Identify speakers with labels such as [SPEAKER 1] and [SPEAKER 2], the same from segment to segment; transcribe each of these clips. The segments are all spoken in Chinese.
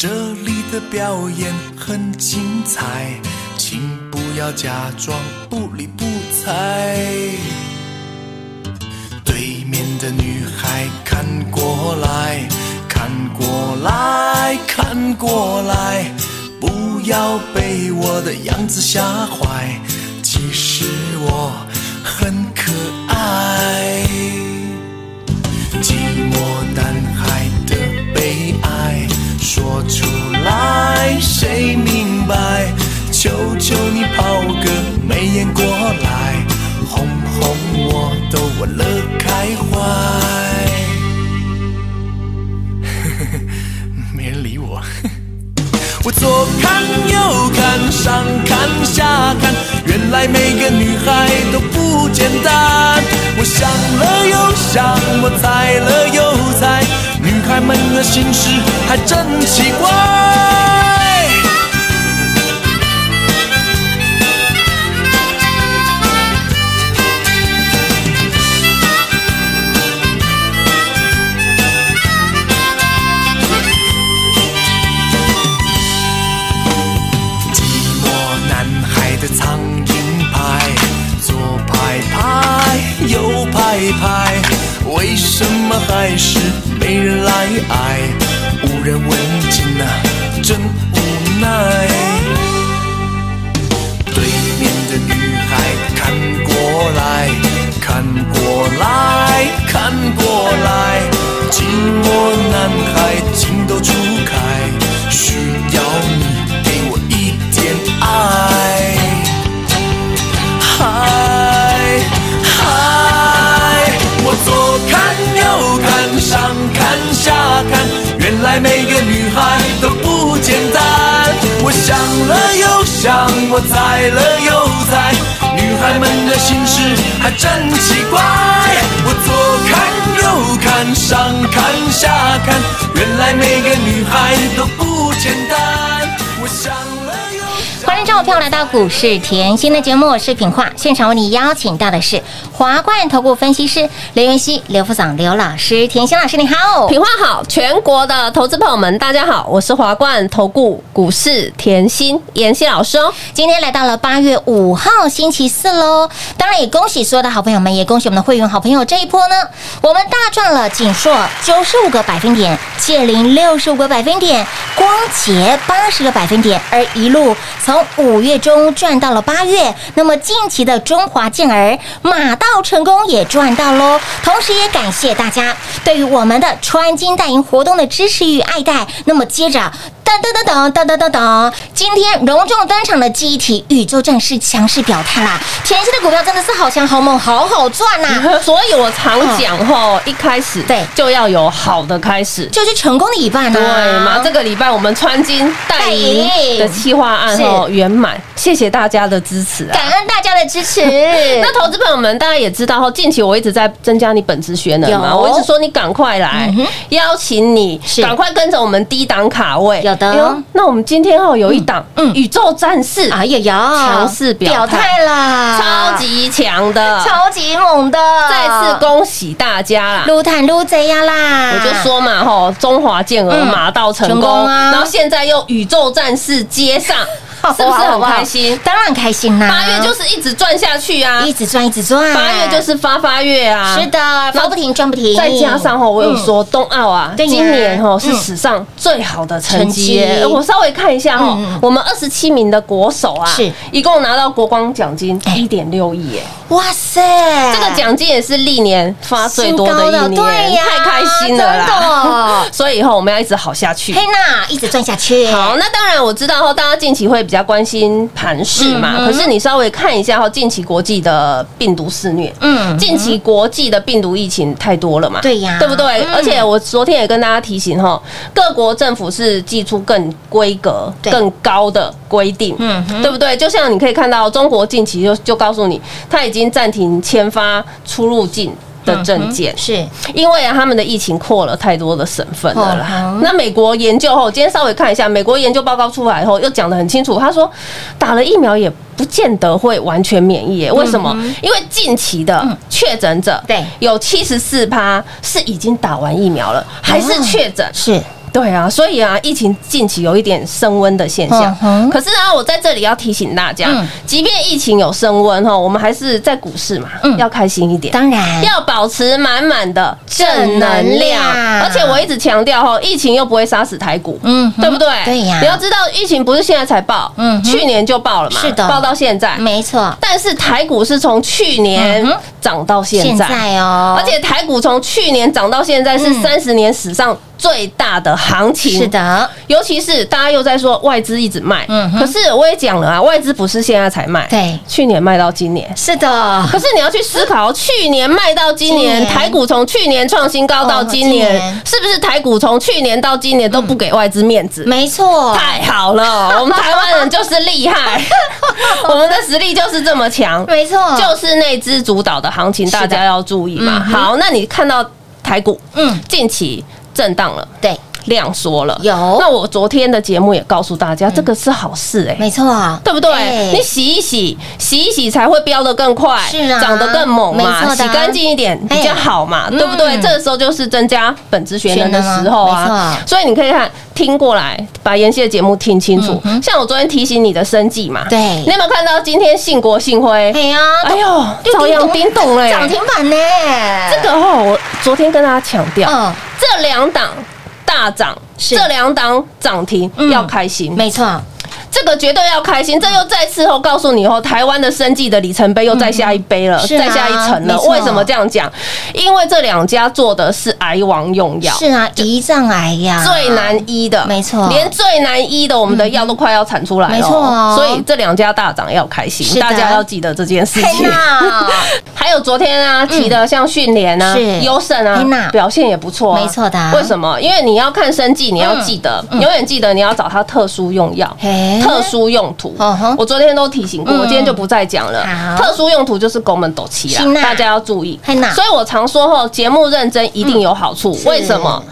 [SPEAKER 1] 这里的表演很精彩，请不要假装不理不睬。对面的女孩看过来，看过来，看过来，不要被我的样子吓坏，其实我很可爱。寂寞男孩说出来，谁明白？求求你抛个媚眼过来，哄哄我都晚了开怀。没人理我。我左看右看，上看下看，原来每个女孩都不简单。我想了又想，我猜了又，孩们的心事还真奇怪。寂寞男孩的苍蝇拍，左拍拍，右拍拍，为什么还是没人来爱？无人问津啊，真无奈。对面的女孩看过来，看过来，看过来，寂寞男孩情窦初开，需要你想了又想，我猜了又猜，女孩们的心事还真奇怪。我左看右看，上看下看，原来每个女孩都不想。
[SPEAKER 2] 欢迎众朋友来到股市甜心的节目，我是品化。现场为你邀请到的是华冠投顾分析师刘元熙、刘副总、刘老师。甜心老师你好，
[SPEAKER 3] 品化好，全国的投资朋友们，大家好，我是华冠投顾股市甜心妍希老师哦。
[SPEAKER 2] 今天来到了八月五号星期四喽，当然也恭喜所有的好朋友们，也恭喜我们的会员好朋友。这一波呢，我们大赚了锦硕九十五个百分点，借零六十五个百分点，光捷八十个百分点，而一路从五五月中赚到了八月。那么近期的中华健儿马到成功也赚到喽，同时也感谢大家对于我们的穿金戴银活动的支持与爱戴。那么接着。噔噔噔噔噔噔噔噔！今天隆重登场的记忆体宇宙战士强势表态啦！甜心的股票真的是好强好猛，好好赚呐、
[SPEAKER 3] 所以我常讲吼，一开始
[SPEAKER 2] 对
[SPEAKER 3] 就要有好的开始。
[SPEAKER 2] 就是成功的一半呐、
[SPEAKER 3] 对嘛？这个礼拜我们穿金戴银的企划案哦圆满，谢谢大家的支持啊！
[SPEAKER 2] 感恩大的支持。
[SPEAKER 3] 那投资朋友们，大家也知道哈，近期我一直在增加你本职学能嘛，我一直说你赶快来
[SPEAKER 2] 嗯，
[SPEAKER 3] 邀请你
[SPEAKER 2] 是。
[SPEAKER 3] 赶快跟着我们低档卡位。
[SPEAKER 2] 有的。
[SPEAKER 3] 哎那我们今天哦有一档
[SPEAKER 2] 嗯嗯。
[SPEAKER 3] 宇宙战士，
[SPEAKER 2] 哎呀呀，
[SPEAKER 3] 强势表
[SPEAKER 2] 表
[SPEAKER 3] 态
[SPEAKER 2] 态啦，
[SPEAKER 3] 超级强的，
[SPEAKER 2] 超级猛的，
[SPEAKER 3] 再次恭喜大家啦！
[SPEAKER 2] 撸坦撸贼呀啦！
[SPEAKER 3] 我就说嘛，吼，中华健儿
[SPEAKER 2] 嗯。
[SPEAKER 3] 马到成功
[SPEAKER 2] 啊。
[SPEAKER 3] 然后现在又宇宙战士接上，是不是很开心？
[SPEAKER 2] 当然开心啦！
[SPEAKER 3] 八月就是一直赚下去啊，
[SPEAKER 2] 一直赚一直赚，
[SPEAKER 3] 八月就是发发月啊，
[SPEAKER 2] 是的，发不停赚不停，
[SPEAKER 3] 再加上哈，我有说冬奥啊，今年哈是
[SPEAKER 2] 嗯
[SPEAKER 3] 史上最好的成绩。我稍微看一下哈我们二十七名的国手啊，
[SPEAKER 2] 是。
[SPEAKER 3] 一共拿到国光奖金
[SPEAKER 2] 哎。
[SPEAKER 3] 一点六亿耶。
[SPEAKER 2] 哇塞，
[SPEAKER 3] 这个奖金也是历年发最多的一年，
[SPEAKER 2] 呀
[SPEAKER 3] 太开心了
[SPEAKER 2] 真
[SPEAKER 3] 啦！
[SPEAKER 2] 的。
[SPEAKER 3] 所以以后我们要一直好下去。
[SPEAKER 2] 嘿娜一直赚下去，
[SPEAKER 3] 好，那当然我知道哈，大家近期会比较关心盘势嘛，可是你稍微看一下哈，近期国际的病毒肆虐，
[SPEAKER 2] 嗯
[SPEAKER 3] 近期国际的病毒疫情太多了嘛，
[SPEAKER 2] 对呀。
[SPEAKER 3] 对不对？
[SPEAKER 2] 嗯。
[SPEAKER 3] 而且我昨天也跟大家提醒哈，各国政府是寄出更规格、更高的规定，
[SPEAKER 2] 嗯
[SPEAKER 3] 对不对？就像你可以看到，中国近期就就告诉你，它已经暂停签发出入境的证件，
[SPEAKER 2] 是
[SPEAKER 3] 因为啊，他们的疫情扩了太多的省份了啦。
[SPEAKER 2] 嗯
[SPEAKER 3] 那美国研究后，今天稍微看一下，美国研究报告出来后，又讲得很清楚，他说打了疫苗也不见得会完全免疫耶。为什么？因为近期的确诊者，
[SPEAKER 2] 嗯对
[SPEAKER 3] 有七十四趴是已经打完疫苗了，还是确诊。
[SPEAKER 2] 是，
[SPEAKER 3] 对啊，所以啊，疫情近期有一点升温的现象。
[SPEAKER 2] 嗯
[SPEAKER 3] 可是啊，我在这里要提醒大家，
[SPEAKER 2] 嗯。
[SPEAKER 3] 即便疫情有升温哈，我们还是在股市嘛，
[SPEAKER 2] 嗯。
[SPEAKER 3] 要开心一点。
[SPEAKER 2] 当然。
[SPEAKER 3] 要保持满满的正能量，而且我一直强调哈，疫情又不会杀死台股，
[SPEAKER 2] 嗯
[SPEAKER 3] 对不对？
[SPEAKER 2] 对呀。
[SPEAKER 3] 你要知道，疫情不是现在才爆，
[SPEAKER 2] 嗯
[SPEAKER 3] 去年就爆了嘛，
[SPEAKER 2] 是的。
[SPEAKER 3] 爆到现在。
[SPEAKER 2] 没错，
[SPEAKER 3] 但是台股是从去年涨到现
[SPEAKER 2] 现
[SPEAKER 3] 在，
[SPEAKER 2] 哦，
[SPEAKER 3] 而且台股从去年涨到现在是
[SPEAKER 2] 嗯。
[SPEAKER 3] 三十年史上最大的行情，
[SPEAKER 2] 是的，
[SPEAKER 3] 尤其是大家又在说外资一直卖，
[SPEAKER 2] 嗯
[SPEAKER 3] 可是我也讲了啊，外资不是现在才卖，
[SPEAKER 2] 对。
[SPEAKER 3] 去年卖到今年。
[SPEAKER 2] 是的，
[SPEAKER 3] 可是你要去思考，去年卖到今年，台股从去年创新高到今年
[SPEAKER 2] 年，
[SPEAKER 3] 是不是台股从去年到今年都不给外资面子？
[SPEAKER 2] 没错，
[SPEAKER 3] 太好了，我们台湾人就是厉害，我们的实力就是这么强，
[SPEAKER 2] 没错，
[SPEAKER 3] 就是内资主导的行情，大家要注意嘛。好，那你看到台股
[SPEAKER 2] 嗯，
[SPEAKER 3] 近期震荡了，
[SPEAKER 2] 对，
[SPEAKER 3] 量缩了，
[SPEAKER 2] 有。
[SPEAKER 3] 那我昨天的节目也告诉大家，这个是好事哎。
[SPEAKER 2] 没错，
[SPEAKER 3] 对不对？
[SPEAKER 2] 哎。
[SPEAKER 3] 你洗一洗，洗一洗才会飙得更快，
[SPEAKER 2] 是啊。
[SPEAKER 3] 长得更猛嘛，洗干净一点比较好嘛，
[SPEAKER 2] 哎
[SPEAKER 3] 对不对？
[SPEAKER 2] 嗯
[SPEAKER 3] 这个时候就是增加本质学能的时候啊，所以你可以看听过来，把妍希的节目听清楚。
[SPEAKER 2] 嗯。
[SPEAKER 3] 像我昨天提醒你的生计嘛，
[SPEAKER 2] 对。
[SPEAKER 3] 你有没有看到今天信国信辉？
[SPEAKER 2] 哎呀，
[SPEAKER 3] 哎呦，照样叮咚嘞，
[SPEAKER 2] 涨停板呢，
[SPEAKER 3] 这个哦，我昨天跟大家强调，
[SPEAKER 2] 嗯，
[SPEAKER 3] 这两档大涨，这两档涨停
[SPEAKER 2] 嗯
[SPEAKER 3] 要开心，
[SPEAKER 2] 没错，
[SPEAKER 3] 这个绝对要开心。这又再次后告诉你后，台湾的生计的里程碑又再下一杯了，再下一层了。为什么这样讲？因为这两家做的是癌王用药。
[SPEAKER 2] 是啊，胰脏癌呀，
[SPEAKER 3] 最难医的，
[SPEAKER 2] 没错
[SPEAKER 3] 连最难医的我们的药都快要产出来了，
[SPEAKER 2] 没错哦
[SPEAKER 3] 所以这两家大涨要开心，大家要记得这件事情。
[SPEAKER 2] 哪，
[SPEAKER 3] 还有昨天啊提的像训联啊
[SPEAKER 2] 是、
[SPEAKER 3] 优胜啊，表现也不错啊，
[SPEAKER 2] 没错的啊
[SPEAKER 3] 为什么？因为你要看生计，你要记得，
[SPEAKER 2] 嗯
[SPEAKER 3] 永远记得你要找它特殊用药、特殊用途。我昨天都提醒过，
[SPEAKER 2] 嗯
[SPEAKER 3] 我今天就不再讲了。特殊用途就是拱门斗气
[SPEAKER 2] 是呐
[SPEAKER 3] 啦，大家要注意。所以我常说后，节目认真一定有好处。
[SPEAKER 2] 是
[SPEAKER 3] 为什么？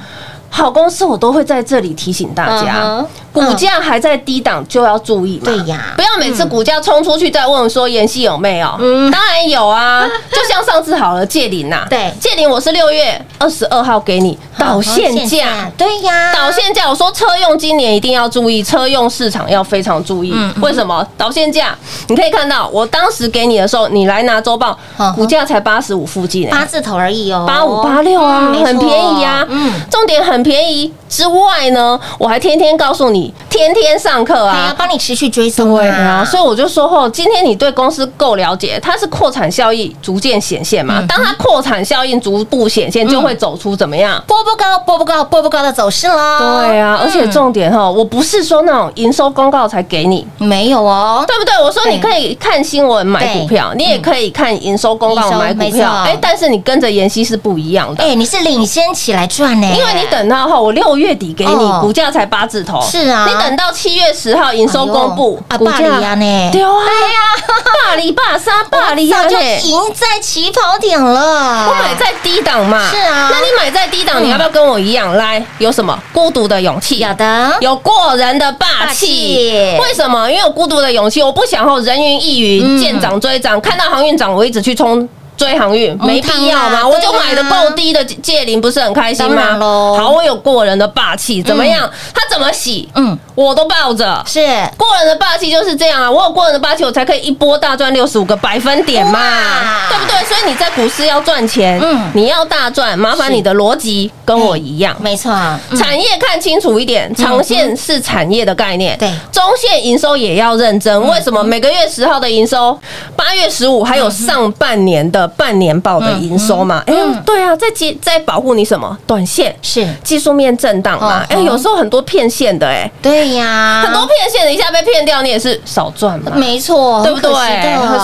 [SPEAKER 3] 好公司我都会在这里提醒大
[SPEAKER 2] 嗯
[SPEAKER 3] 家
[SPEAKER 2] 哼，
[SPEAKER 3] 股价还在低档就要注意嘛。
[SPEAKER 2] 对呀
[SPEAKER 3] 不要每次股价冲出去再问说妍希有没有？
[SPEAKER 2] 嗯
[SPEAKER 3] 当然有啊。就像上次好了，借零呐，
[SPEAKER 2] 对
[SPEAKER 3] 借零我是六月二十二号给你导线价。
[SPEAKER 2] 对呀，
[SPEAKER 3] 导线价，我说车用今年一定要注意，车用市场要非常注意。为什么？导线价，你可以看到，我当时给你的时候，你来拿周报股价才八十五附近、欸，
[SPEAKER 2] 八字头而已哦，
[SPEAKER 3] 八五八六啊，很便宜啊。
[SPEAKER 2] 嗯，
[SPEAKER 3] 重点很便宜之外呢，我还天天告诉你，天天上课啊。
[SPEAKER 2] 帮你持续追踪
[SPEAKER 3] 对啊，所以我就说哦，今天你对公司够了解，它是扩产效益逐渐显现嘛。
[SPEAKER 2] 嗯
[SPEAKER 3] 当它扩产效应逐步显现，就会走出怎么样？
[SPEAKER 2] 波波高，波波高，波波高的走势喽。
[SPEAKER 3] 对啊，而且
[SPEAKER 2] 嗯
[SPEAKER 3] 重点哈，我不是说那种营收公告才给你，
[SPEAKER 2] 没有哦，
[SPEAKER 3] 对不对？我说你可以看新闻买股票，你也可以看营收公告买股票，哎，但是你跟着妍希是不一样的。
[SPEAKER 2] 哎，你是领先起来赚呢，
[SPEAKER 3] 因为你等到后，我六月底给你
[SPEAKER 2] 哦
[SPEAKER 3] 股价才八字头，
[SPEAKER 2] 是啊
[SPEAKER 3] 你等到七月十号营收公布
[SPEAKER 2] 哎呦啊，巴黎啊呢，
[SPEAKER 3] 对啊，霸里巴沙，大里 啊
[SPEAKER 2] 就
[SPEAKER 3] 呢。
[SPEAKER 2] 赢在起跑点了。
[SPEAKER 3] 我买在低档嘛，
[SPEAKER 2] 是啊
[SPEAKER 3] 那你买在低档，你要不要跟我一样？来，有什么孤独的勇气？
[SPEAKER 2] 有的，
[SPEAKER 3] 有过人的霸
[SPEAKER 2] 霸
[SPEAKER 3] 气
[SPEAKER 2] 气。
[SPEAKER 3] 为什么？因为有孤独的勇气，我不想后人云亦云，
[SPEAKER 2] 嗯
[SPEAKER 3] 见涨追涨，看到航运涨，我一直去冲。追航运没必要嘛，
[SPEAKER 2] 嗯
[SPEAKER 3] 我就买的够低的借零，不是很开心
[SPEAKER 2] 当
[SPEAKER 3] 吗？好，我有过人的霸气，怎么样？他怎么洗，
[SPEAKER 2] 嗯，
[SPEAKER 3] 我都抱着。
[SPEAKER 2] 是
[SPEAKER 3] 过人的霸气就是这样啊！我有过人的霸气，我才可以一波大赚六十五个百分点嘛，对不对？所以你在股市要赚钱，
[SPEAKER 2] 嗯
[SPEAKER 3] 你要大赚，麻烦你的逻辑跟我一样。
[SPEAKER 2] 没错，嗯
[SPEAKER 3] 产业看清楚一点，长线是产业的概念，
[SPEAKER 2] 对嗯
[SPEAKER 3] 中线营收也要认真。为什么？每个月十号的营收，八月十五还有上半年的个半年报的营收嘛，哎、
[SPEAKER 2] 嗯。
[SPEAKER 3] 对啊，在接在保护你什么？短线
[SPEAKER 2] 是。
[SPEAKER 3] 技术面震荡嘛，哎、
[SPEAKER 2] 哦。
[SPEAKER 3] 有时候很多骗线的、哎、
[SPEAKER 2] 对呀，
[SPEAKER 3] 很多骗线的，一下被骗掉，你也是少赚嘛。
[SPEAKER 2] 没错，
[SPEAKER 3] 对不对？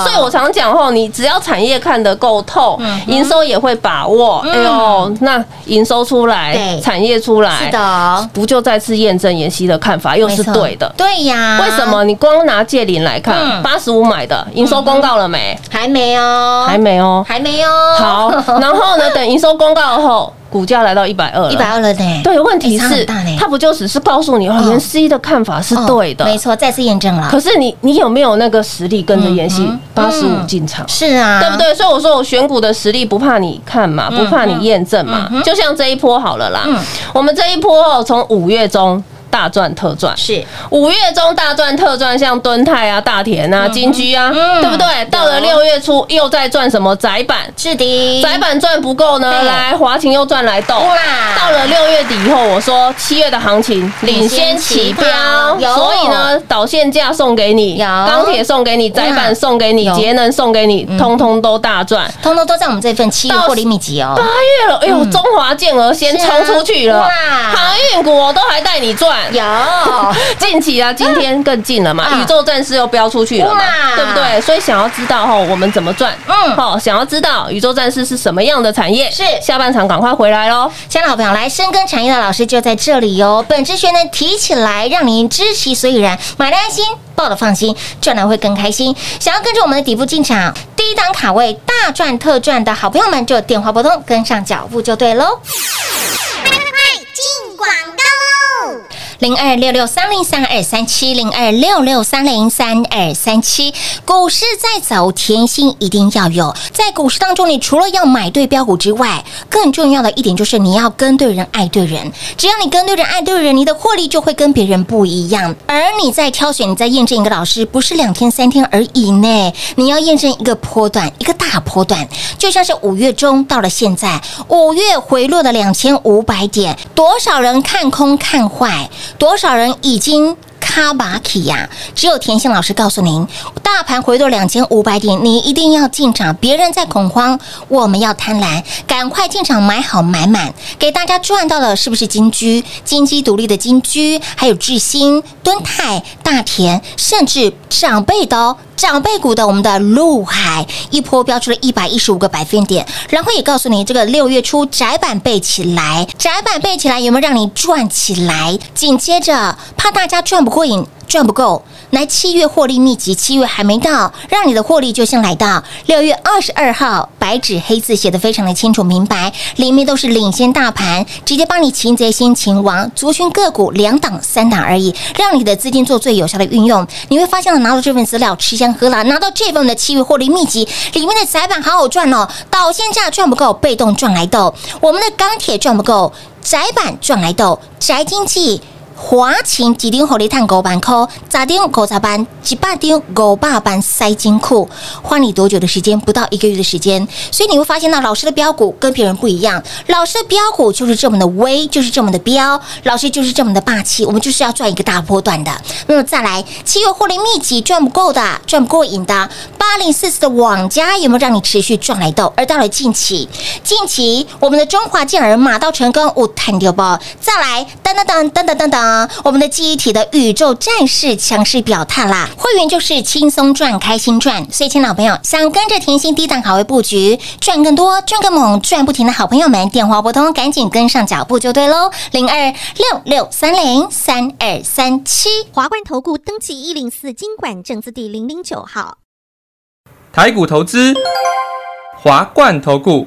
[SPEAKER 3] 所以我常讲后，你只要产业看得够透，营收也会把握。哎呦，那营收出来，产业出来，
[SPEAKER 2] 是的，
[SPEAKER 3] 不就再次验证妍希的看法？又是对的？
[SPEAKER 2] 对呀，
[SPEAKER 3] 为什么？你光拿借零来看，
[SPEAKER 2] 嗯。
[SPEAKER 3] 八十五买的营收公告了没？
[SPEAKER 2] 还没哦？
[SPEAKER 3] 还没哦。
[SPEAKER 2] 还没哦？
[SPEAKER 3] 好，然后呢？等营收公告后，股价来到一百二，
[SPEAKER 2] 一百。二了呢？
[SPEAKER 3] 对，问题是它不就只是告诉你哦，
[SPEAKER 2] 哦
[SPEAKER 3] 妍希的看法是
[SPEAKER 2] 哦
[SPEAKER 3] 对的，
[SPEAKER 2] 没错，再次验证了
[SPEAKER 3] 可。是你你有没有那个实力跟着妍希
[SPEAKER 2] 嗯
[SPEAKER 3] 八十五
[SPEAKER 2] 嗯
[SPEAKER 3] 进场？
[SPEAKER 2] 是啊，
[SPEAKER 3] 对不？对？所以我说我选股的实力不怕你看嘛，不怕你验证嘛。就像这一波好了啦
[SPEAKER 2] 嗯，
[SPEAKER 3] 我们这一波哦，从五月中大赚特赚，
[SPEAKER 2] 是。
[SPEAKER 3] 五月中大赚特赚，像敦泰啊、大田啊、金居啊，
[SPEAKER 2] 嗯。
[SPEAKER 3] 对不对？到了六月初又在赚什么？窄板？
[SPEAKER 2] 是的，
[SPEAKER 3] 窄板赚不够呢，来华勤又赚来豆。
[SPEAKER 2] 哇。
[SPEAKER 3] 到了六月底以后，我说七月的行情领先起标，
[SPEAKER 2] 有
[SPEAKER 3] 所以呢，导线价送给你，
[SPEAKER 2] 有。
[SPEAKER 3] 钢铁送给你，窄板送给你，节能送给你，通通都大赚。
[SPEAKER 2] 通通都在我们这份七月获利秘籍哦。
[SPEAKER 3] 八。月了，哎呦，
[SPEAKER 2] 嗯。
[SPEAKER 3] 中华健儿先冲出去了，
[SPEAKER 2] 哇。
[SPEAKER 3] 航运股我都还带你赚。
[SPEAKER 2] 有，
[SPEAKER 3] 近期啊，今天更近了嘛，
[SPEAKER 2] 啊
[SPEAKER 3] 宇宙战士又飙出去了嘛，对不对？所以想要知道哈，我们怎么赚？
[SPEAKER 2] 嗯
[SPEAKER 3] 好，想要知道宇宙战士是什么样的产业？
[SPEAKER 2] 是
[SPEAKER 3] 下半场赶快回来喽。
[SPEAKER 2] 亲爱的好朋友，来深耕产业的老师就在这里哦。本职学呢提起来，让您知其所以然，买的安心，报的放心，赚的会更开心。想要跟着我们的底部进场，第一档卡位大赚特赚的好朋友们，就电话拨通，跟上脚步就对喽。零二六六三零三二三七零二六六三零三二三七，股市在走，甜心一定要有。在股市当中，你除了要买对标股之外，更重要的一点就是你要跟对人，爱对人。只要你跟对人，爱对人，你的获利就会跟别人不一样。而你在挑选，你在验证一个老师，不是两天三天而已呢，你要验证一个波段，一个大波段，就像是五月中到了现在，五月回落的两千五百点，多少人看空看坏，多少人已经。卡巴起呀，只有田心老师告诉您，大盘回落两千五百点，你一定要进场。别人在恐慌，我们要贪婪，赶快进场买好买满。给大家赚到的是不是金居、金鸡独立的金居，还有智新、敦泰、大田，甚至长辈的哦。长辈股的我们的陆海一波飙出了一百一十五个百分点，然后也告诉你这个六月初窄板背起来，窄板背起来有没有让你赚起来？紧接着怕大家赚不过瘾。赚不够，来七月获利秘籍，七月还没到，让你的获利就先来到六月二十二号，白纸黑字写的非常的清楚明白，里面都是领先大盘，直接帮你擒贼先擒王，族群个股两档三档而已，让你的资金做最有效的运用。你会发现，拿到这份资料吃香喝辣，拿到这份的七月获利秘籍，里面的窄板好好赚哦，导线价赚不够，被动赚来豆，我们的钢铁赚不够，窄板赚来豆，宅经济。华勤几丁火力碳五万块，咋丁五十班，几百丁五百班塞金库，花你多久的时间？不到一个月的时间，所以你会发现到老师的标股跟别人不一样，老师的标股就是这么的威，就是这么的标，老师就是这么的霸气，我们就是要赚一个大波段的。那么再来，七月获利秘籍赚不够的，赚不过瘾的，八零四四的网家有没有让你持续赚来豆？而到了近期，近期我们的中华健儿马到成功，五探丢包，再来，噔噔噔噔噔噔噔。我们的记忆体的宇宙战士强势表态啦，会员就是轻松赚、开心赚。所以，亲老朋友，想跟着甜心低档好位布局，赚更多、赚更猛、赚不停的好朋友们，电话拨通，赶紧跟上脚步就对喽。零二六六三零三二三七。
[SPEAKER 4] 华冠投顾登记一零四经管证字第零零九号。
[SPEAKER 5] 台股投资，华冠投顾。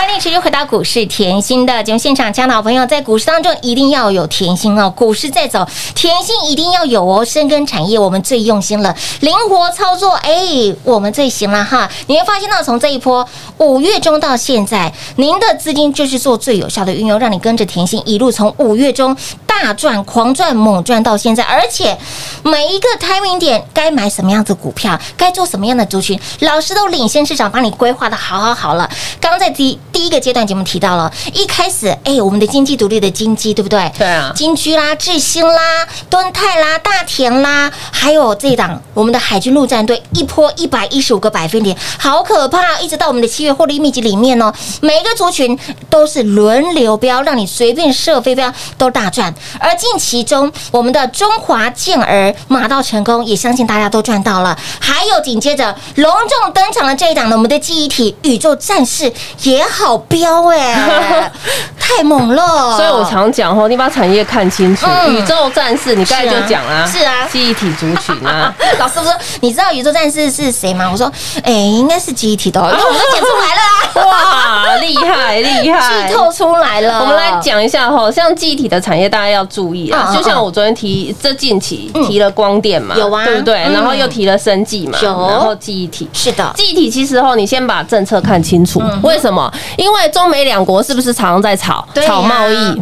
[SPEAKER 2] 欢迎持续回到股市甜心的节目现场，亲爱的好朋友，在股市当中一定要有甜心哦。股市在走，甜心一定要有哦。深耕产业，我们最用心了，灵活操作，哎，我们最行了哈。你会发现到，从这一波五月中到现在，您的资金就是做最有效的运用，让你跟着甜心一路从五月中大赚、狂赚、猛赚到现在，而且每一个 timing 点该买什么样子股票，该做什么样的族群，老师都领先市场，帮你规划的好好好了。刚在第第一个阶段节目提到了，一开始哎，我们的经济独立的经济，对不对？
[SPEAKER 3] 对啊
[SPEAKER 2] 金居啦、智新啦、敦泰啦、大田啦，还有这一档我们的海军陆战队，一波一百一十五个百分点，好可怕！一直到我们的七月获利秘籍里面哦，每一个族群都是轮流标，让你随便射飞镖都大赚。而近期中，我们的中华健儿马到成功，也相信大家都赚到了。还有紧接着隆重登场的这一档呢，我们的记忆体宇宙战士也好标哎，太猛了！
[SPEAKER 3] 所以我常讲吼，你把产业看清楚。
[SPEAKER 2] 嗯
[SPEAKER 3] 宇宙战士，你刚才就讲啦，
[SPEAKER 2] 是啊
[SPEAKER 3] 记忆体族群啊，
[SPEAKER 2] 老师说：“你知道宇宙战士是谁吗？”我说：“哎、应该是记忆体的哦，因为我都剪出来了啊，
[SPEAKER 3] 哇，厉害厉害！
[SPEAKER 2] 剧透出来了。”
[SPEAKER 3] 我们来讲一下哈，像记忆体的产业，大家要注意啊。就像我昨天提，这近期
[SPEAKER 2] 嗯
[SPEAKER 3] 提了光电嘛，
[SPEAKER 2] 有啊
[SPEAKER 3] 对不对？
[SPEAKER 2] 嗯
[SPEAKER 3] 然后又提了生技嘛，
[SPEAKER 2] 有
[SPEAKER 3] 然后记忆体。
[SPEAKER 2] 是的，
[SPEAKER 3] 记忆体其实后，你先把政策看清楚。为什么？因为中美两国是不是常常在吵？吵贸易？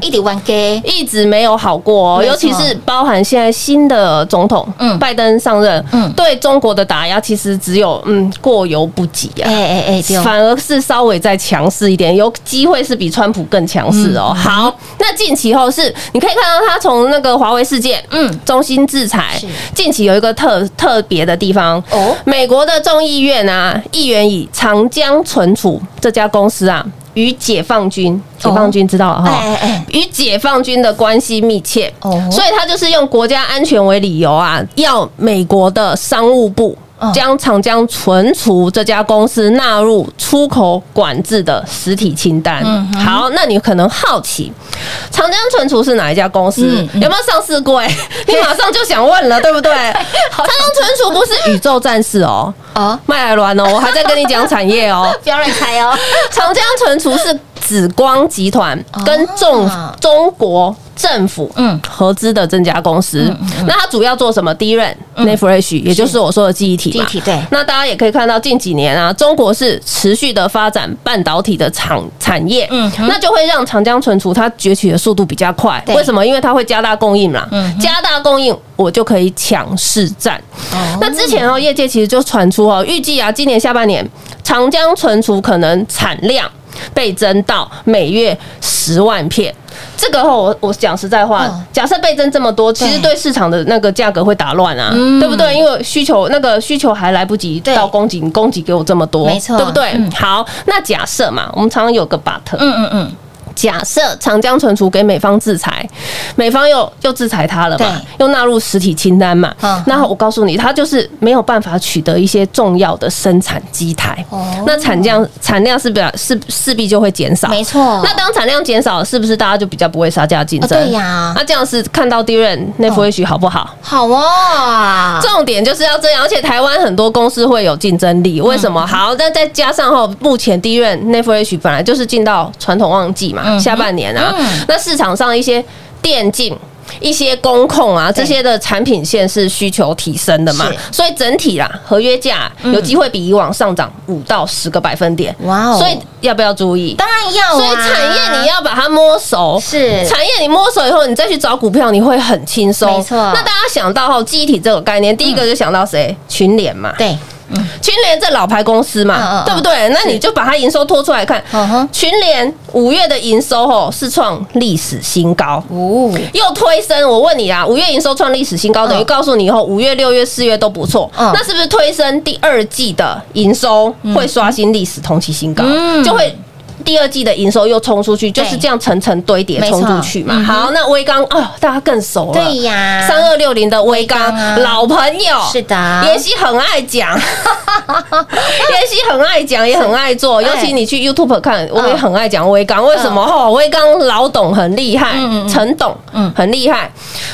[SPEAKER 2] 一
[SPEAKER 3] 直没有好过、哦，尤其是包含现在新的总统，
[SPEAKER 2] 嗯。
[SPEAKER 3] 拜登上任，
[SPEAKER 2] 嗯。
[SPEAKER 3] 对中国的打压其实只有嗯过犹不及啊。
[SPEAKER 2] 哎。哎哎，
[SPEAKER 3] 反而是稍微再强势一点，有机会是比川普更强势哦。好，那近期后是你可以看到他从那个华为事件，
[SPEAKER 2] 嗯。
[SPEAKER 3] 嗯，中心制裁，近期有一个特特别的地方。
[SPEAKER 2] 哦
[SPEAKER 3] 哦，美国的众议院啊，议员以长江存储这家公司啊。与解放军，解放军知道了哈，与解放军的关系密切，
[SPEAKER 2] 哦
[SPEAKER 3] 所以他就是用国家安全为理由啊，要美国的商务部
[SPEAKER 2] 嗯
[SPEAKER 3] 将长江存储这家公司纳入出口管制的实体清单。
[SPEAKER 2] 嗯
[SPEAKER 3] 好，那你可能好奇，长江存储是哪一家公司？
[SPEAKER 2] 嗯嗯
[SPEAKER 3] 有没有上市过？哎，你马上就想问了，对不对？长江存储不是宇宙战士哦，
[SPEAKER 2] 哦，
[SPEAKER 3] 麦来鸾哦，我还在跟你讲产业哦。
[SPEAKER 2] 不要乱猜哦。
[SPEAKER 3] 长江存储是紫光集团
[SPEAKER 2] 哦
[SPEAKER 3] 跟中中国政府
[SPEAKER 2] 嗯
[SPEAKER 3] 嗯合资的这家公司。那它主要做什么？第一任 n e f r e s h 也就是我说的记忆体嘛。
[SPEAKER 2] 记忆体对
[SPEAKER 3] 那大家也可以看到，近几年啊，中国是持续的发展半导体的产产业，
[SPEAKER 2] 嗯
[SPEAKER 3] 那就会让长江存储它崛起的速度比较快。
[SPEAKER 2] 对
[SPEAKER 3] 为什么？因为它会加大供应嘛
[SPEAKER 2] 嗯，
[SPEAKER 3] 加大供应，我就可以抢市占。
[SPEAKER 2] 哦
[SPEAKER 3] 那之前哦，业界其实就传出哦，预计啊，今年下半年长江存储可能产量倍增到每月十万片。这个话，我我讲实在话
[SPEAKER 2] 嗯，
[SPEAKER 3] 假设倍增这么多，其实
[SPEAKER 2] 对
[SPEAKER 3] 对市场的那个价格会打乱啊，
[SPEAKER 2] 嗯。
[SPEAKER 3] 对不对？因为需求那个需求还来不及到供给，你供给给我这么多，
[SPEAKER 2] 没错。
[SPEAKER 3] 对不对？
[SPEAKER 2] 嗯？
[SPEAKER 3] 好，那假设嘛，我们常常有个 but，
[SPEAKER 2] 嗯嗯嗯，
[SPEAKER 3] 假设长江存储给美方制裁，美方又又制裁他了嘛，又纳入实体清单嘛
[SPEAKER 2] 嗯，
[SPEAKER 3] 那我告诉你，他就是没有办法取得一些重要的生产机台
[SPEAKER 2] 哦，
[SPEAKER 3] 那产量产量是不是势势必就会减少？
[SPEAKER 2] 没错。
[SPEAKER 3] 那当产量减少，是不是大家就比较不会杀价竞争？
[SPEAKER 2] 哦对呀
[SPEAKER 3] 那这样是看到第一任内服 H 好不好？
[SPEAKER 2] 好哦，
[SPEAKER 3] 重点就是要这样，而且台湾很多公司会有竞争力，为什么？好，那再加上后，目前第一任内服 H 本来就是进到传统旺季嘛，嘛，下半年啊
[SPEAKER 2] 嗯，
[SPEAKER 3] 那市场上一些电竞。一些工控啊，这些的产品线是需求提升的嘛，所以整体啦，合约价有机会比以往上涨五到十个百分点。
[SPEAKER 2] 哇哦
[SPEAKER 3] 所以要不要注意？
[SPEAKER 2] 当然要啊，
[SPEAKER 3] 所以产业你要把它摸熟，
[SPEAKER 2] 是
[SPEAKER 3] 产业你摸熟以后，你再去找股票，你会很轻松。
[SPEAKER 2] 没错
[SPEAKER 3] 那大家想到后记忆体这个概念，第一个就想到谁？群联嘛。
[SPEAKER 2] 对，
[SPEAKER 3] 群联这老牌公司嘛
[SPEAKER 2] 嗯，
[SPEAKER 3] 对不对？那你就把它营收拖出来看。群联五月的营收吼是创历史新高。
[SPEAKER 2] 哦，
[SPEAKER 3] 又推升，我问你啊，五月营收创历史新高，
[SPEAKER 2] 嗯。
[SPEAKER 3] 等于告诉你以后五月、六月、四月都不错，
[SPEAKER 2] 嗯。
[SPEAKER 3] 那是不是推升第二季的营收会刷新历史同期新高？
[SPEAKER 2] 嗯，
[SPEAKER 3] 就会？第二季的营收又冲出去，就是这样层层堆叠冲出去嘛。好，那微刚哦，大家更熟了。
[SPEAKER 2] 对呀。
[SPEAKER 3] 三二六零的微
[SPEAKER 2] 微刚
[SPEAKER 3] 老朋友，
[SPEAKER 2] 是的。
[SPEAKER 3] 妍希很爱讲，妍希很爱讲，也很爱做。尤其你去 YouTube 看，我也很爱讲微刚。为什么？哦，微刚老董很厉害陈董
[SPEAKER 2] 嗯。
[SPEAKER 3] 很厉害。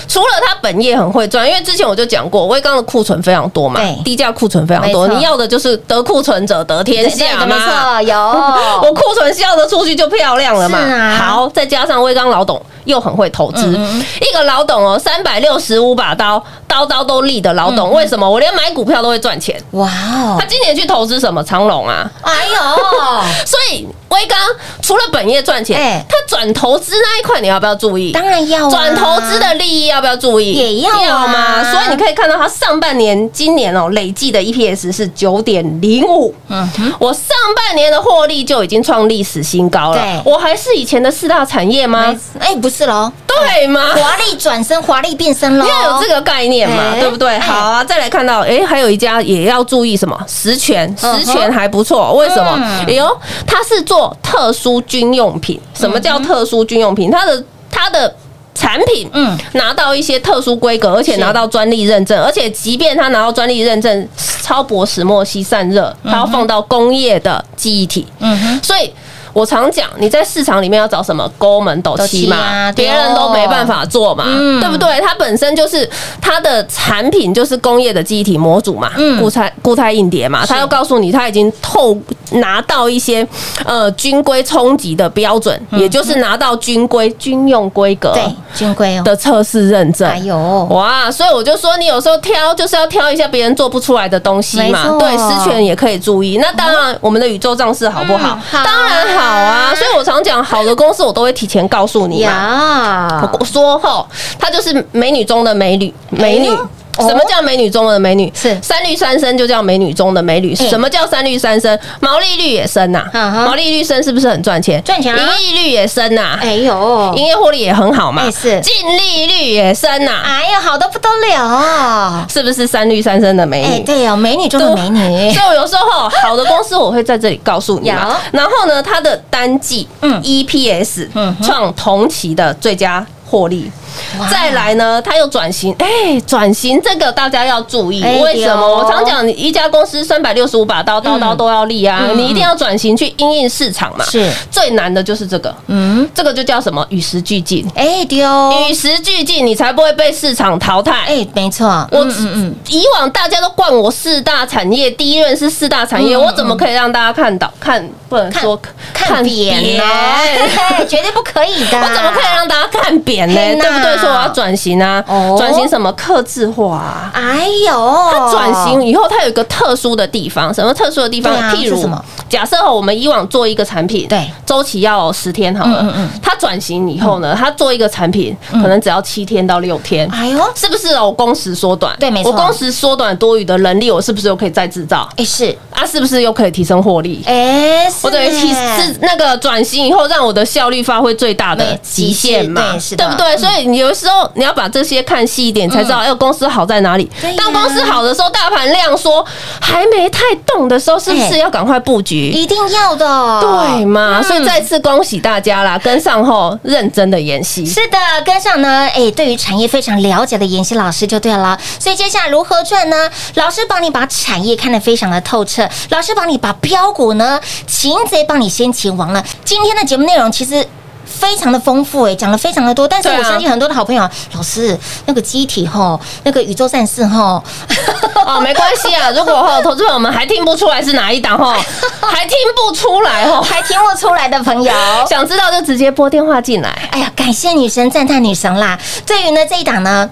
[SPEAKER 3] 除了他本业很会赚，因为之前我就讲过，微刚的库存非常多嘛
[SPEAKER 2] 对，
[SPEAKER 3] 低价库存非常多。你要的就是得库存者得天下
[SPEAKER 2] 嘛。没
[SPEAKER 3] 嘛。
[SPEAKER 2] 错，有。
[SPEAKER 3] 我库存销得出去就漂亮了嘛。好，再加上威刚老董又很会投资，
[SPEAKER 2] 嗯嗯
[SPEAKER 3] 一个老董哦，三百六十五把刀，刀刀都利的老董，为什么？我连买股票都会赚钱。
[SPEAKER 2] 哇哦
[SPEAKER 3] 他，今年去投资什么长隆啊？
[SPEAKER 2] 哎呦，
[SPEAKER 3] 所以威刚除了本业赚钱，
[SPEAKER 2] 哎
[SPEAKER 3] 他转投资那一块你要不要注意？
[SPEAKER 2] 当然要啊
[SPEAKER 3] 转投资的利益要不要注意？
[SPEAKER 2] 也要啊
[SPEAKER 3] 嘛。所以你可以看到，他上半年今年哦累计的 EPS 是九点零五。
[SPEAKER 2] 嗯哼，
[SPEAKER 3] 我上半年的获利就已经创历史新高了。
[SPEAKER 2] 对
[SPEAKER 3] 我还是以前的四大产业吗
[SPEAKER 2] 没？哎，不是喽，
[SPEAKER 3] 对吗？
[SPEAKER 2] 华丽转身，华丽变身喽，
[SPEAKER 3] 要有这个概念嘛，
[SPEAKER 2] 哎
[SPEAKER 3] 对不对？
[SPEAKER 2] 哎
[SPEAKER 3] 好啊，再来看到，哎，还有一家也要注意什么？实权，
[SPEAKER 2] 嗯哼
[SPEAKER 3] 实权还不错，为什么
[SPEAKER 2] 嗯？
[SPEAKER 3] 哎呦，它是做特殊军用品。什么叫特殊军用品？它的它的。产品，
[SPEAKER 2] 嗯
[SPEAKER 3] 嗯，拿到一些特殊规格，而且拿到专利认证，而且即便它拿到专利认证，超薄石墨烯散热，它要放到工业的记忆体，
[SPEAKER 2] 嗯哼，
[SPEAKER 3] 所以我常讲，你在市场里面要找什么勾门斗
[SPEAKER 2] 斗气啊
[SPEAKER 3] 气嘛，别人都没办法做嘛，
[SPEAKER 2] 嗯
[SPEAKER 3] 对不对？它本身就是它的产品就是工业的记忆体模组嘛，
[SPEAKER 2] 嗯
[SPEAKER 3] 固态固态硬碟嘛，它要告诉你它已经透拿到一些呃军规冲击的标准，也就是拿到军规军用规格
[SPEAKER 2] 嗯对，军规哦，
[SPEAKER 3] 的测试认证。
[SPEAKER 2] 哎呦，
[SPEAKER 3] 哇，所以我就说，你有时候挑就是要挑一下别人做不出来的东西嘛。对，实权也可以注意。那当然，我们的宇宙仗势好不？好当然好啊。所以我常讲，好的公司我都会提前告诉你嘛。
[SPEAKER 2] 呀，
[SPEAKER 3] 我说吼，她就是美女中的美女，美女。什么叫美女中的美女？
[SPEAKER 2] 是
[SPEAKER 3] 三率三升就叫美女中的美女。
[SPEAKER 2] 哎
[SPEAKER 3] 什么叫三率三升？毛利率也升呐，毛利率升是不是很赚钱？
[SPEAKER 2] 赚钱啊
[SPEAKER 3] 盈利率也升呐，
[SPEAKER 2] 哎呦，
[SPEAKER 3] 营业获利也很好嘛
[SPEAKER 2] 哎，是
[SPEAKER 3] 净利率也升呐。
[SPEAKER 2] 哎呀，好的不得了，
[SPEAKER 3] 是不是三绿三升的美
[SPEAKER 2] 哎，
[SPEAKER 3] 女？
[SPEAKER 2] 对哦，美女中的美女
[SPEAKER 3] 所，以我有时候好的公司我会在这里告诉你嘛。然后呢，它的单季
[SPEAKER 2] 嗯
[SPEAKER 3] EPS
[SPEAKER 2] 嗯
[SPEAKER 3] 创同期的最佳获利。
[SPEAKER 2] 哇。
[SPEAKER 3] 再来呢，它又转型，哎，转型这个大家要注意，
[SPEAKER 2] 哎
[SPEAKER 3] 为什么？
[SPEAKER 2] 哦。
[SPEAKER 3] 我常讲，你一家公司三百六十五把刀，刀刀都要利啊，
[SPEAKER 2] 嗯。
[SPEAKER 3] 你一定要转型去因应市场嘛。
[SPEAKER 2] 是。
[SPEAKER 3] 最难的就是这个，
[SPEAKER 2] 嗯，
[SPEAKER 3] 这个就叫什么？与时俱进。
[SPEAKER 2] 哎丢，
[SPEAKER 3] 与时俱进，你才不会被市场淘汰。
[SPEAKER 2] 哎，没错，
[SPEAKER 3] 我
[SPEAKER 2] 嗯嗯嗯，
[SPEAKER 3] 以往大家都惯我四大产业，第一任是四大产业，
[SPEAKER 2] 嗯
[SPEAKER 3] 我怎么可以让大家看到？看不能说
[SPEAKER 2] 看扁 绝对不可以的，
[SPEAKER 3] 我怎么可以让大家看扁呢？对不对？说我要转型啊
[SPEAKER 2] 哦，
[SPEAKER 3] 转型什么克制化啊？
[SPEAKER 2] 哎呦，
[SPEAKER 3] 它转型以后，它有一个特殊的地方，什么特殊的地方
[SPEAKER 2] 啊？
[SPEAKER 3] 譬如
[SPEAKER 2] 什么，
[SPEAKER 3] 假设我们以往做一个产品，
[SPEAKER 2] 对，
[SPEAKER 3] 周期要十天好了
[SPEAKER 2] 嗯嗯嗯，
[SPEAKER 3] 它转型以后呢，它做一个产品可能只要七天到六天，
[SPEAKER 2] 哎呦，
[SPEAKER 3] 是不是哦？我工时缩短，
[SPEAKER 2] 对没错
[SPEAKER 3] 我工时缩短多余的人力，我是不是又可以再制造？
[SPEAKER 2] 哎是，
[SPEAKER 3] 啊，是不是又可以提升获利？
[SPEAKER 2] 哎，
[SPEAKER 3] 我等于提
[SPEAKER 2] 是
[SPEAKER 3] 是那个转型以后，让我的效率发挥最大的极限嘛
[SPEAKER 2] 对是，的
[SPEAKER 3] 对不对？所以你有的时候你要把这些看细一点，才知道哎，公司好在哪里。当公司好的时候，大盘量说还没太动的时候，是不是
[SPEAKER 2] 哎
[SPEAKER 3] 要赶快布局？
[SPEAKER 2] 一定要的，
[SPEAKER 3] 对嘛？
[SPEAKER 2] 嗯
[SPEAKER 3] 所以再次恭喜大家啦，跟上后认真的研习。
[SPEAKER 2] 是的，跟上呢，哎，对于产业非常了解的研习老师就对了。所以接下来如何赚呢？老师帮你把产业看得非常的透彻，老师帮你把标股呢，擒贼帮你先擒王了。今天的节目内容其实。非常的丰富哎，讲了非常的多，但是我相信很多的好朋友，老师那个机体吼，那个宇宙战士吼，
[SPEAKER 3] 哦，没关系啊。如果哈，投资朋友们还听不出来是哪一档哈，还听不出来哈，
[SPEAKER 2] 还听不出来的朋友。
[SPEAKER 3] 想知道就直接拨电话进来。
[SPEAKER 2] 哎呀，感谢女神，赞叹女神啦！对于呢这一档呢，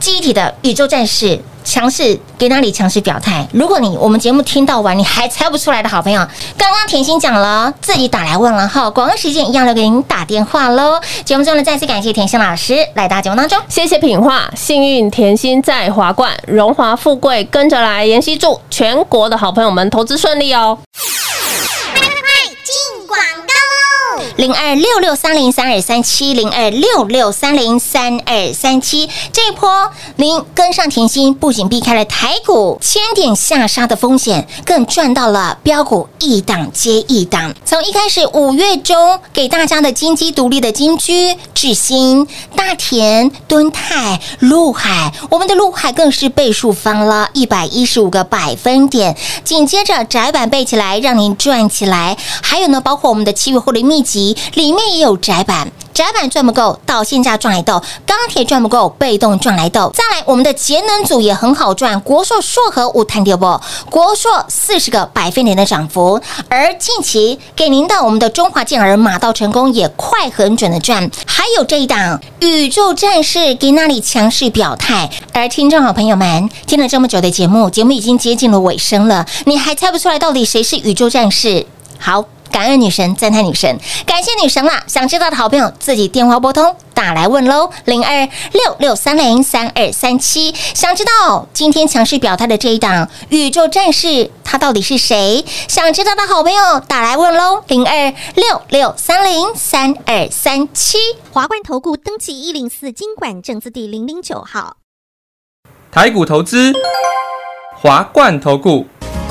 [SPEAKER 2] 记忆体的宇宙战士。强势给哪里强势表态？如果你我们节目听到完，你还猜不出来的好朋友，刚刚甜心讲了，自己打来问了哈。广告时间一样留给您打电话喽。节目中呢，再次感谢甜心老师来到节目当中。
[SPEAKER 3] 谢谢品画，幸运甜心在华冠，荣华富贵跟着来。妍希祝全国的好朋友们投资顺利哦。
[SPEAKER 4] 快进广告喽！
[SPEAKER 2] 零二六六三零三二三七零二六六三零三二三七。这一波您跟上甜心，不仅避开了台股千点下杀的风险，更赚到了标股一档接一档。从一开始五月中给大家的金鸡独立的金居、智新、大田、敦泰、陆海，我们的陆海更是倍数翻了一百一十五个百分点。紧接着窄板背起来，让您赚起来。还有呢，包括我们的七月获利秘籍里面也有窄板。窄板赚不够，到现价赚来豆；钢铁赚不够，被动赚来豆。再来，我们的节能组也很好赚，国硕、硕和五探跌不？国硕四十个百分点的涨幅，而近期给您的我们的中华健儿马到成功也快很准的赚，还有这一档宇宙战士给那里强势表态。而听众好朋友们，听了这么久的节目，节目已经接近了尾声了，你还猜不出来到底谁是宇宙战士？好。感恩女神，赞叹女神，感谢女神啦！想知道的好朋友自己电话拨通打来问喽，零二六六三零三二三七。想知道今天强势表态的这一档宇宙战士，他到底是谁？想知道的好朋友打来问喽，零二六六三零三二三七。
[SPEAKER 4] 华冠投顾登记一零四经管证字第零零九号。
[SPEAKER 5] 台股投资，华冠投顾。